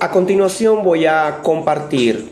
A continuación voy a compartir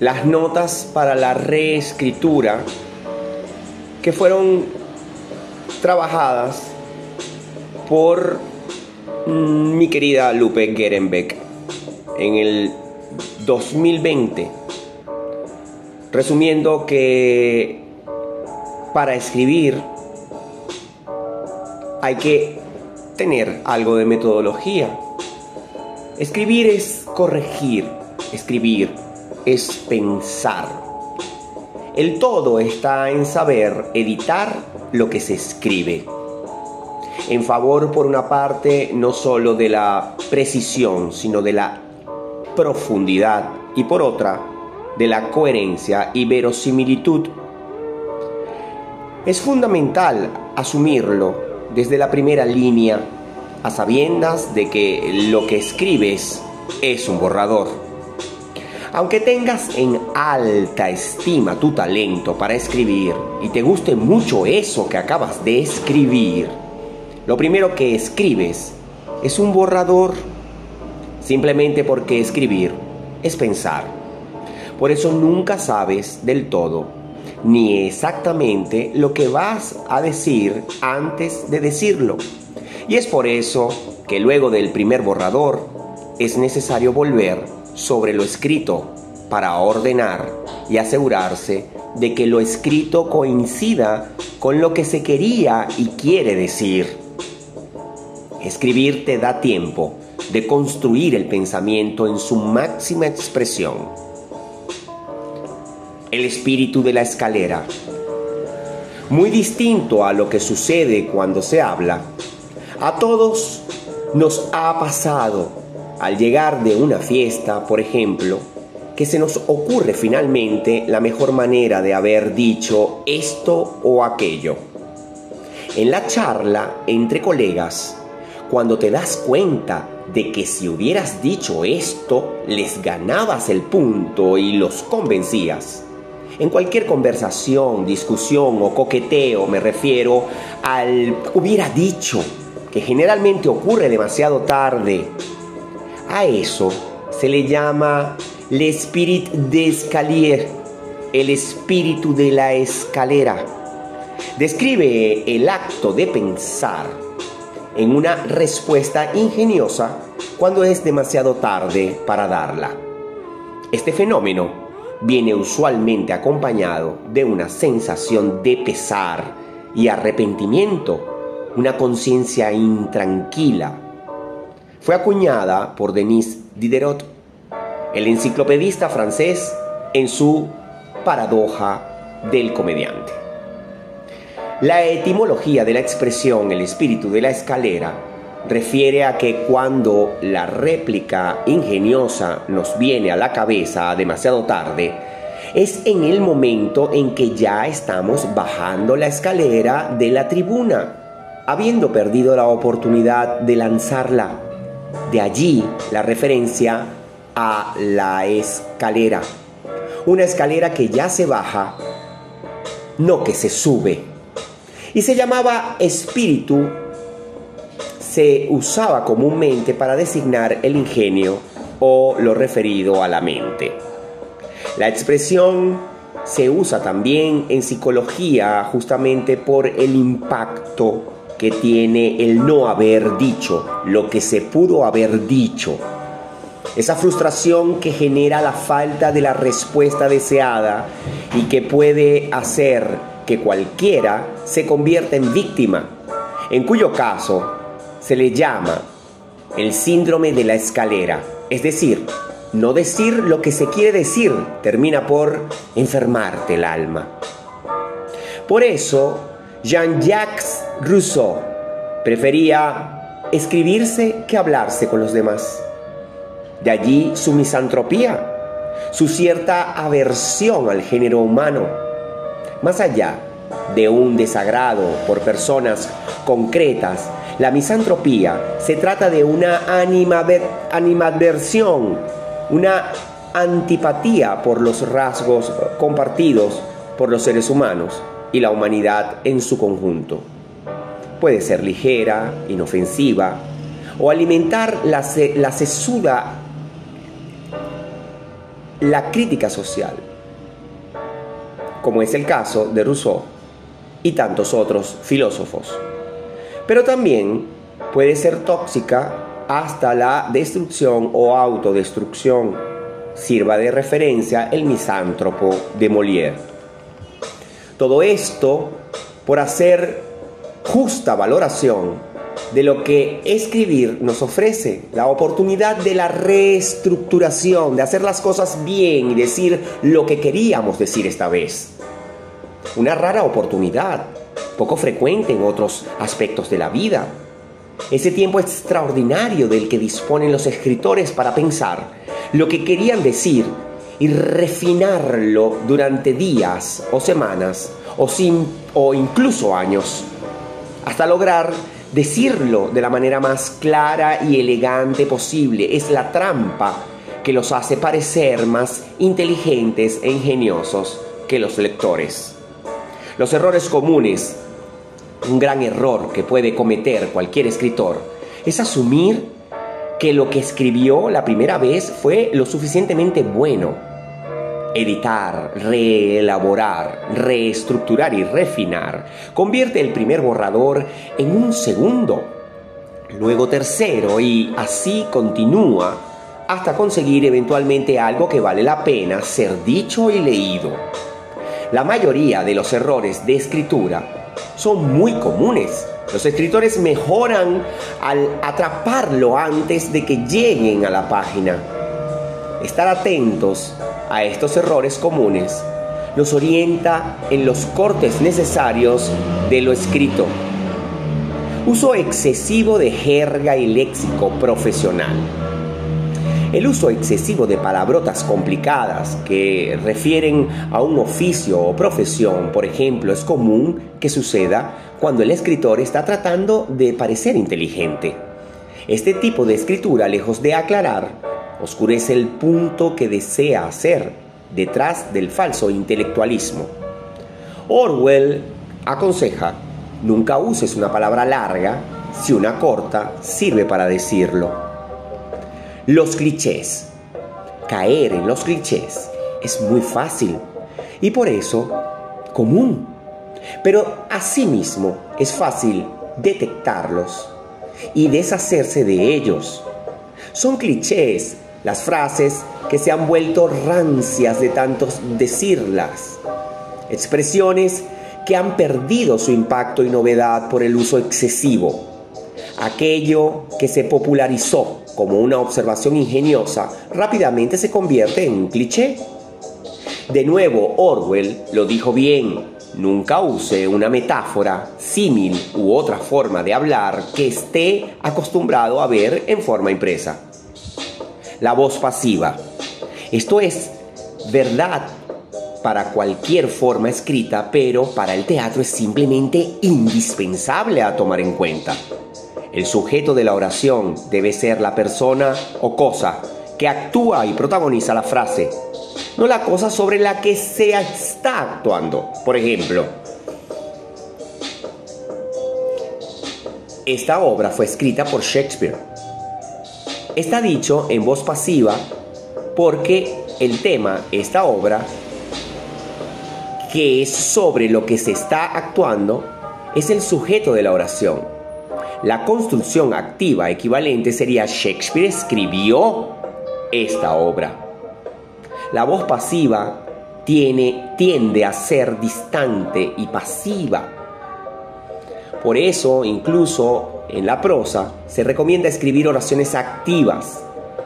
las notas para la reescritura que fueron trabajadas por mm, mi querida Lupe Gerenbeck en el 2020. Resumiendo que para escribir hay que tener algo de metodología. Escribir es corregir, escribir es pensar. El todo está en saber editar lo que se escribe. En favor, por una parte, no solo de la precisión, sino de la profundidad y por otra, de la coherencia y verosimilitud. Es fundamental asumirlo desde la primera línea, a sabiendas de que lo que escribes es un borrador. Aunque tengas en alta estima tu talento para escribir y te guste mucho eso que acabas de escribir, lo primero que escribes es un borrador, simplemente porque escribir es pensar. Por eso nunca sabes del todo ni exactamente lo que vas a decir antes de decirlo. Y es por eso que luego del primer borrador es necesario volver sobre lo escrito para ordenar y asegurarse de que lo escrito coincida con lo que se quería y quiere decir. Escribir te da tiempo de construir el pensamiento en su máxima expresión. El espíritu de la escalera. Muy distinto a lo que sucede cuando se habla, a todos nos ha pasado al llegar de una fiesta, por ejemplo, que se nos ocurre finalmente la mejor manera de haber dicho esto o aquello. En la charla entre colegas, cuando te das cuenta de que si hubieras dicho esto, les ganabas el punto y los convencías. En cualquier conversación, discusión o coqueteo me refiero al hubiera dicho, que generalmente ocurre demasiado tarde a eso se le llama l'esprit d'escalier, el espíritu de la escalera. Describe el acto de pensar en una respuesta ingeniosa cuando es demasiado tarde para darla. Este fenómeno viene usualmente acompañado de una sensación de pesar y arrepentimiento, una conciencia intranquila fue acuñada por Denis Diderot, el enciclopedista francés, en su Paradoja del comediante. La etimología de la expresión el espíritu de la escalera refiere a que cuando la réplica ingeniosa nos viene a la cabeza demasiado tarde, es en el momento en que ya estamos bajando la escalera de la tribuna, habiendo perdido la oportunidad de lanzarla de allí la referencia a la escalera. Una escalera que ya se baja, no que se sube. Y se llamaba espíritu, se usaba comúnmente para designar el ingenio o lo referido a la mente. La expresión se usa también en psicología justamente por el impacto que tiene el no haber dicho, lo que se pudo haber dicho. Esa frustración que genera la falta de la respuesta deseada y que puede hacer que cualquiera se convierta en víctima, en cuyo caso se le llama el síndrome de la escalera, es decir, no decir lo que se quiere decir termina por enfermarte el alma. Por eso, Jean-Jacques Rousseau prefería escribirse que hablarse con los demás. De allí su misantropía, su cierta aversión al género humano. Más allá de un desagrado por personas concretas, la misantropía se trata de una animadversión, una antipatía por los rasgos compartidos por los seres humanos y la humanidad en su conjunto. Puede ser ligera, inofensiva, o alimentar la, la sesuda, la crítica social, como es el caso de Rousseau y tantos otros filósofos. Pero también puede ser tóxica hasta la destrucción o autodestrucción. Sirva de referencia el misántropo de Molière. Todo esto por hacer justa valoración de lo que escribir nos ofrece, la oportunidad de la reestructuración, de hacer las cosas bien y decir lo que queríamos decir esta vez. Una rara oportunidad, poco frecuente en otros aspectos de la vida. Ese tiempo extraordinario del que disponen los escritores para pensar lo que querían decir y refinarlo durante días o semanas o, sin, o incluso años, hasta lograr decirlo de la manera más clara y elegante posible. Es la trampa que los hace parecer más inteligentes e ingeniosos que los lectores. Los errores comunes, un gran error que puede cometer cualquier escritor, es asumir que lo que escribió la primera vez fue lo suficientemente bueno. Editar, reelaborar, reestructurar y refinar convierte el primer borrador en un segundo, luego tercero y así continúa hasta conseguir eventualmente algo que vale la pena ser dicho y leído. La mayoría de los errores de escritura son muy comunes. Los escritores mejoran al atraparlo antes de que lleguen a la página. Estar atentos a estos errores comunes nos orienta en los cortes necesarios de lo escrito. Uso excesivo de jerga y léxico profesional. El uso excesivo de palabrotas complicadas que refieren a un oficio o profesión, por ejemplo, es común que suceda cuando el escritor está tratando de parecer inteligente. Este tipo de escritura, lejos de aclarar, oscurece el punto que desea hacer detrás del falso intelectualismo. Orwell aconseja, nunca uses una palabra larga si una corta sirve para decirlo. Los clichés. Caer en los clichés es muy fácil y por eso común. Pero asimismo es fácil detectarlos y deshacerse de ellos. Son clichés las frases que se han vuelto rancias de tantos decirlas. Expresiones que han perdido su impacto y novedad por el uso excesivo. Aquello que se popularizó como una observación ingeniosa, rápidamente se convierte en un cliché. De nuevo, Orwell lo dijo bien, nunca use una metáfora, símil u otra forma de hablar que esté acostumbrado a ver en forma impresa. La voz pasiva. Esto es verdad para cualquier forma escrita, pero para el teatro es simplemente indispensable a tomar en cuenta. El sujeto de la oración debe ser la persona o cosa que actúa y protagoniza la frase, no la cosa sobre la que se está actuando. Por ejemplo, esta obra fue escrita por Shakespeare. Está dicho en voz pasiva porque el tema, esta obra, que es sobre lo que se está actuando, es el sujeto de la oración. La construcción activa equivalente sería Shakespeare escribió esta obra. La voz pasiva tiene, tiende a ser distante y pasiva. Por eso, incluso en la prosa, se recomienda escribir oraciones activas.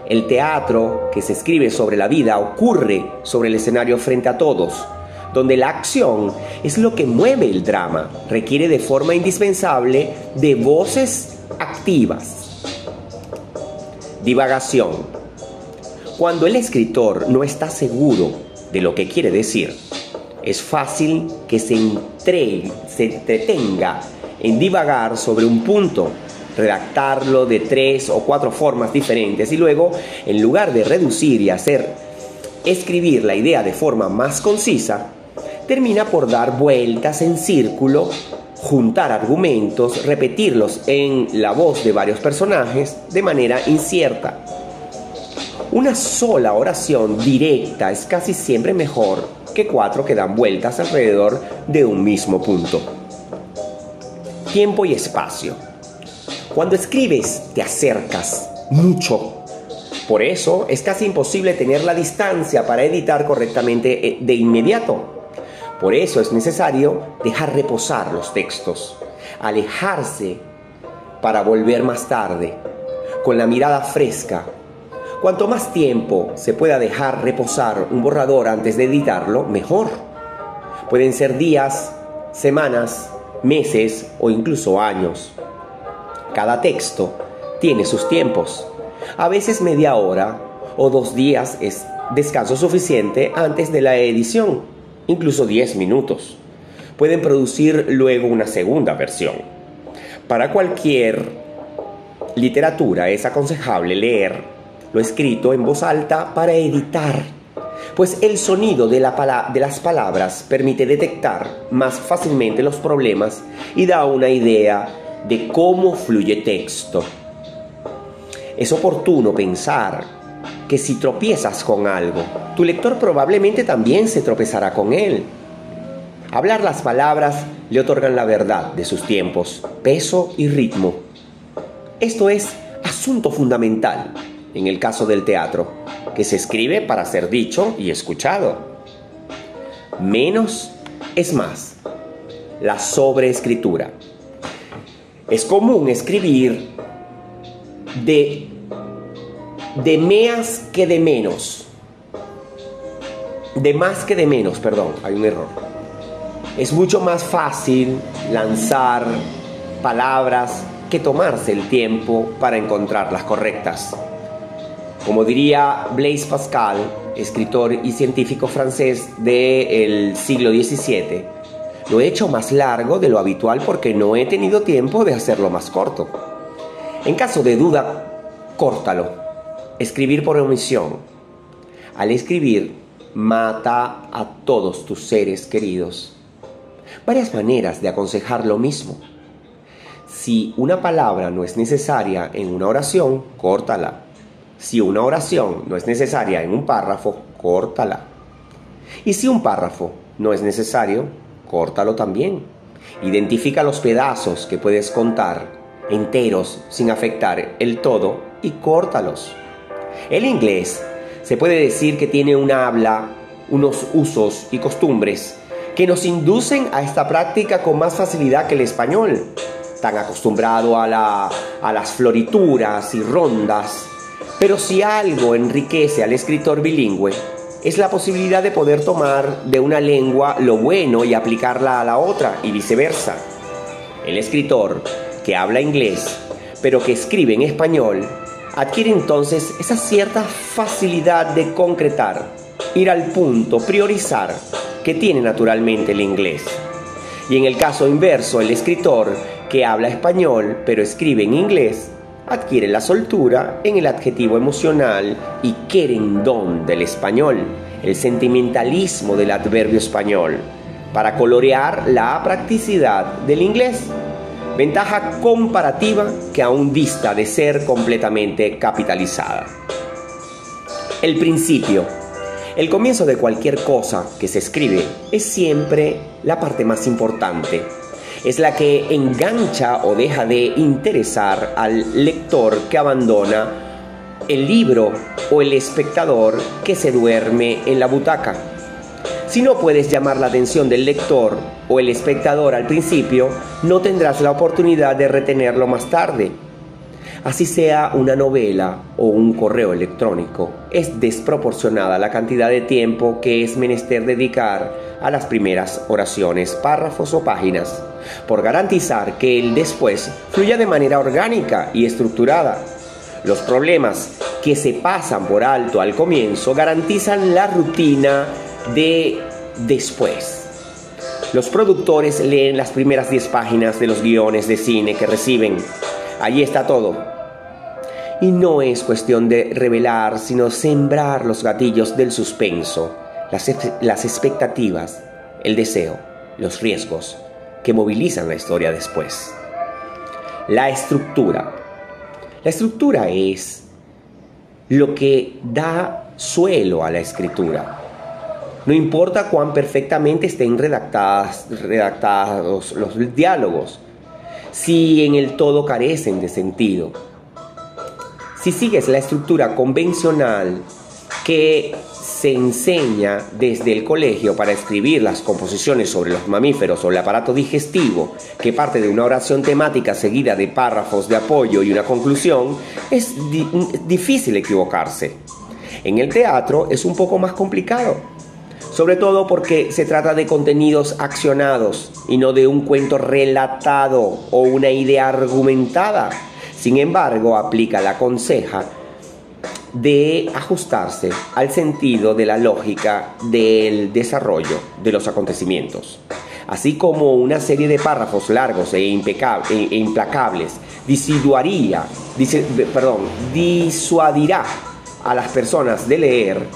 El teatro que se escribe sobre la vida ocurre sobre el escenario frente a todos donde la acción es lo que mueve el drama, requiere de forma indispensable de voces activas. Divagación. Cuando el escritor no está seguro de lo que quiere decir, es fácil que se, se entretenga en divagar sobre un punto, redactarlo de tres o cuatro formas diferentes y luego, en lugar de reducir y hacer escribir la idea de forma más concisa, termina por dar vueltas en círculo juntar argumentos, repetirlos en la voz de varios personajes de manera incierta. Una sola oración directa es casi siempre mejor que cuatro que dan vueltas alrededor de un mismo punto. Tiempo y espacio. Cuando escribes te acercas mucho. Por eso es casi imposible tener la distancia para editar correctamente eh, de inmediato. Por eso es necesario dejar reposar los textos, alejarse para volver más tarde, con la mirada fresca. Cuanto más tiempo se pueda dejar reposar un borrador antes de editarlo, mejor. Pueden ser días, semanas, meses o incluso años. Cada texto tiene sus tiempos. A veces media hora o dos días es descanso suficiente antes de la edición incluso 10 minutos. Pueden producir luego una segunda versión. Para cualquier literatura es aconsejable leer lo escrito en voz alta para editar, pues el sonido de, la de las palabras permite detectar más fácilmente los problemas y da una idea de cómo fluye texto. Es oportuno pensar que si tropiezas con algo, tu lector probablemente también se tropezará con él. Hablar las palabras le otorgan la verdad de sus tiempos, peso y ritmo. Esto es asunto fundamental en el caso del teatro, que se escribe para ser dicho y escuchado. Menos es más. La sobreescritura. Es común escribir de de más que de menos. De más que de menos, perdón, hay un error. Es mucho más fácil lanzar palabras que tomarse el tiempo para encontrar las correctas. Como diría Blaise Pascal, escritor y científico francés del siglo XVII, lo he hecho más largo de lo habitual porque no he tenido tiempo de hacerlo más corto. En caso de duda, córtalo Escribir por omisión. Al escribir, mata a todos tus seres queridos. Varias maneras de aconsejar lo mismo. Si una palabra no es necesaria en una oración, córtala. Si una oración no es necesaria en un párrafo, córtala. Y si un párrafo no es necesario, córtalo también. Identifica los pedazos que puedes contar enteros sin afectar el todo y córtalos. El inglés se puede decir que tiene una habla, unos usos y costumbres que nos inducen a esta práctica con más facilidad que el español, tan acostumbrado a, las florituras y rondas. Pero si algo enriquece al escritor bilingüe, es la posibilidad de poder tomar de una lengua lo bueno y aplicarla a la otra y viceversa. El escritor que habla inglés, pero que escribe en español, adquiere entonces esa cierta facilidad de concretar, ir al punto, priorizar, que tiene naturalmente el inglés. Y en el caso inverso, el escritor que habla español pero escribe en inglés, adquiere la soltura en el adjetivo emocional y querendón del español, el sentimentalismo del adverbio español, para colorear la practicidad del inglés ventaja comparativa que aún dista de ser completamente capitalizada. El principio. El comienzo de cualquier cosa que se escribe es siempre la parte más importante. Es la que engancha o deja de interesar al lector que abandona el libro o el espectador que se duerme en la butaca. Si no puedes llamar la atención del lector o el espectador al principio, no tendrás la oportunidad de retenerlo más tarde. Así sea una novela o un correo electrónico, es desproporcionada la cantidad de tiempo que es menester dedicar a las primeras oraciones, párrafos o páginas, por garantizar que el después fluya de manera orgánica y estructurada. Los problemas que se pasan por alto al comienzo garantizan la rutina de después. Los productores leen las primeras 10 páginas de los guiones de cine que reciben. Allí está todo. Y no es cuestión de revelar, sino sembrar los gatillos del suspenso, las, las expectativas, el deseo, los riesgos, que movilizan la historia después. La estructura. La estructura es lo que da suelo a la escritura. No importa cuán perfectamente estén redactadas, redactados los diálogos, si en el todo carecen de sentido. Si sigues la estructura convencional que se enseña desde el colegio para escribir las composiciones sobre los mamíferos o el aparato digestivo, que parte de una oración temática seguida de párrafos de apoyo y una conclusión, es difícil equivocarse. En el teatro es un poco más complicado, sobre todo porque se trata de contenidos accionados y no de un cuento relatado o una idea argumentada. Sin embargo, aplica la conseja de ajustarse al sentido de la lógica del desarrollo de los acontecimientos. Así como una serie de párrafos largos e, e, e implacables disuadirá a las personas de leer,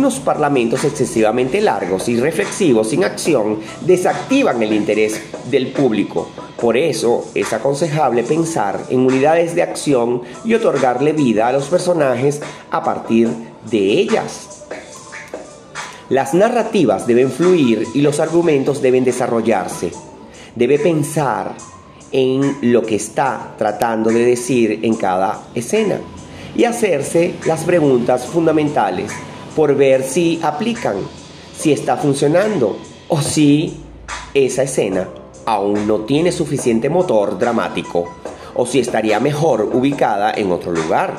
unos parlamentos excesivamente largos y reflexivos sin acción desactivan el interés del público. Por eso es aconsejable pensar en unidades de acción y otorgarle vida a los personajes a partir de ellas. Las narrativas deben fluir y los argumentos deben desarrollarse. Debe pensar en lo que está tratando de decir en cada escena y hacerse las preguntas fundamentales por ver si aplican, si está funcionando o si esa escena aún no tiene suficiente motor dramático o si estaría mejor ubicada en otro lugar.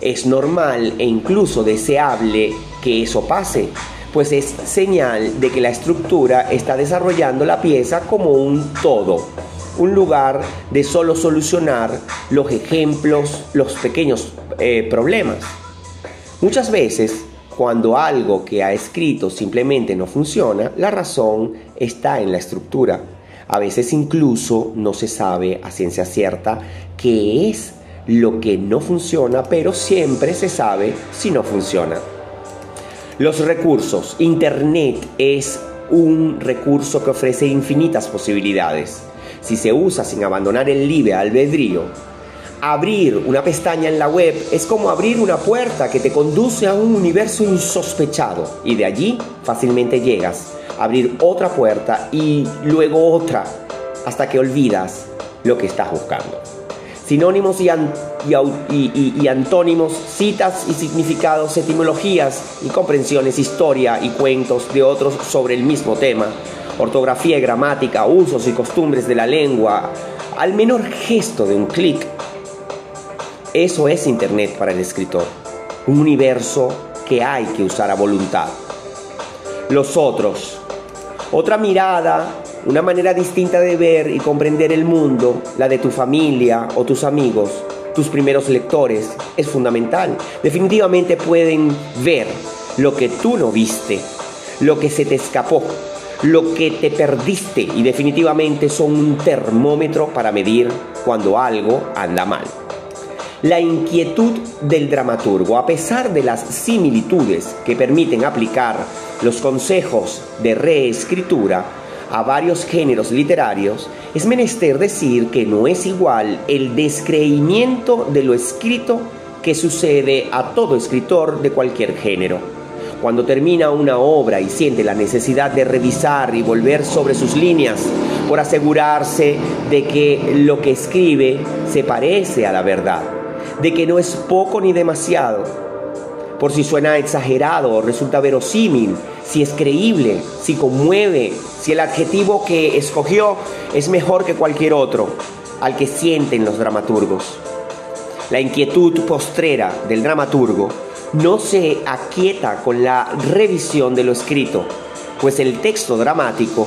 Es normal e incluso deseable que eso pase, pues es señal de que la estructura está desarrollando la pieza como un todo, un lugar de solo solucionar los ejemplos, los pequeños eh, problemas. Muchas veces, cuando algo que ha escrito simplemente no funciona, la razón está en la estructura. A veces incluso no se sabe a ciencia cierta qué es lo que no funciona, pero siempre se sabe si no funciona. Los recursos. Internet es un recurso que ofrece infinitas posibilidades. Si se usa sin abandonar el libre albedrío, Abrir una pestaña en la web es como abrir una puerta que te conduce a un universo insospechado y de allí fácilmente llegas. Abrir otra puerta y luego otra hasta que olvidas lo que estás buscando. Sinónimos y, y, antónimos, citas y significados, etimologías y comprensiones, historia y cuentos de otros sobre el mismo tema, ortografía y gramática, usos y costumbres de la lengua, al menor gesto de un clic eso es Internet para el escritor, un universo que hay que usar a voluntad. Los otros, otra mirada, una manera distinta de ver y comprender el mundo, la de tu familia o tus amigos, tus primeros lectores, es fundamental. Definitivamente pueden ver lo que tú no viste, lo que se te escapó, lo que te perdiste y definitivamente son un termómetro para medir cuando algo anda mal la inquietud del dramaturgo, a pesar de las similitudes que permiten aplicar los consejos de reescritura a varios géneros literarios, es menester decir que no es igual el descreimiento de lo escrito que sucede a todo escritor de cualquier género. Cuando termina una obra y siente la necesidad de revisar y volver sobre sus líneas por asegurarse de que lo que escribe se parece a la verdad de que no es poco ni demasiado, por si suena exagerado resulta verosímil, si es creíble, si conmueve, si el adjetivo que escogió es mejor que cualquier otro, al que sienten los dramaturgos. La inquietud postrera del dramaturgo no se aquieta con la revisión de lo escrito, pues el texto dramático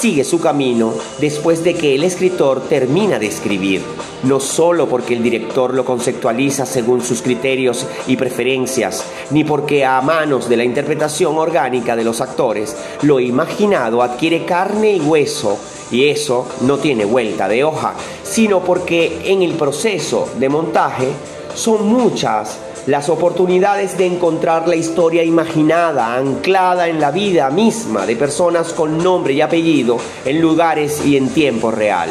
sigue su camino después de que el escritor termina de escribir, no solo porque el director lo conceptualiza según sus criterios y preferencias, ni porque a manos de la interpretación orgánica de los actores lo imaginado adquiere carne y hueso y eso no tiene vuelta de hoja, sino porque en el proceso de montaje son muchas las oportunidades de encontrar la historia imaginada, anclada en la vida misma de personas con nombre y apellido, en lugares y en tiempo real.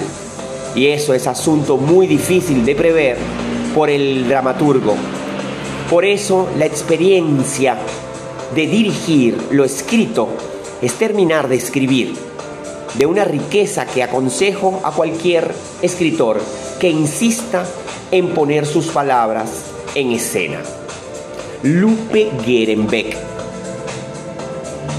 Y eso es asunto muy difícil de prever por el dramaturgo. Por eso la experiencia de dirigir lo escrito es terminar de escribir, de una riqueza que aconsejo a cualquier escritor que insista en poner sus palabras en escena. Lupe Gerenbeck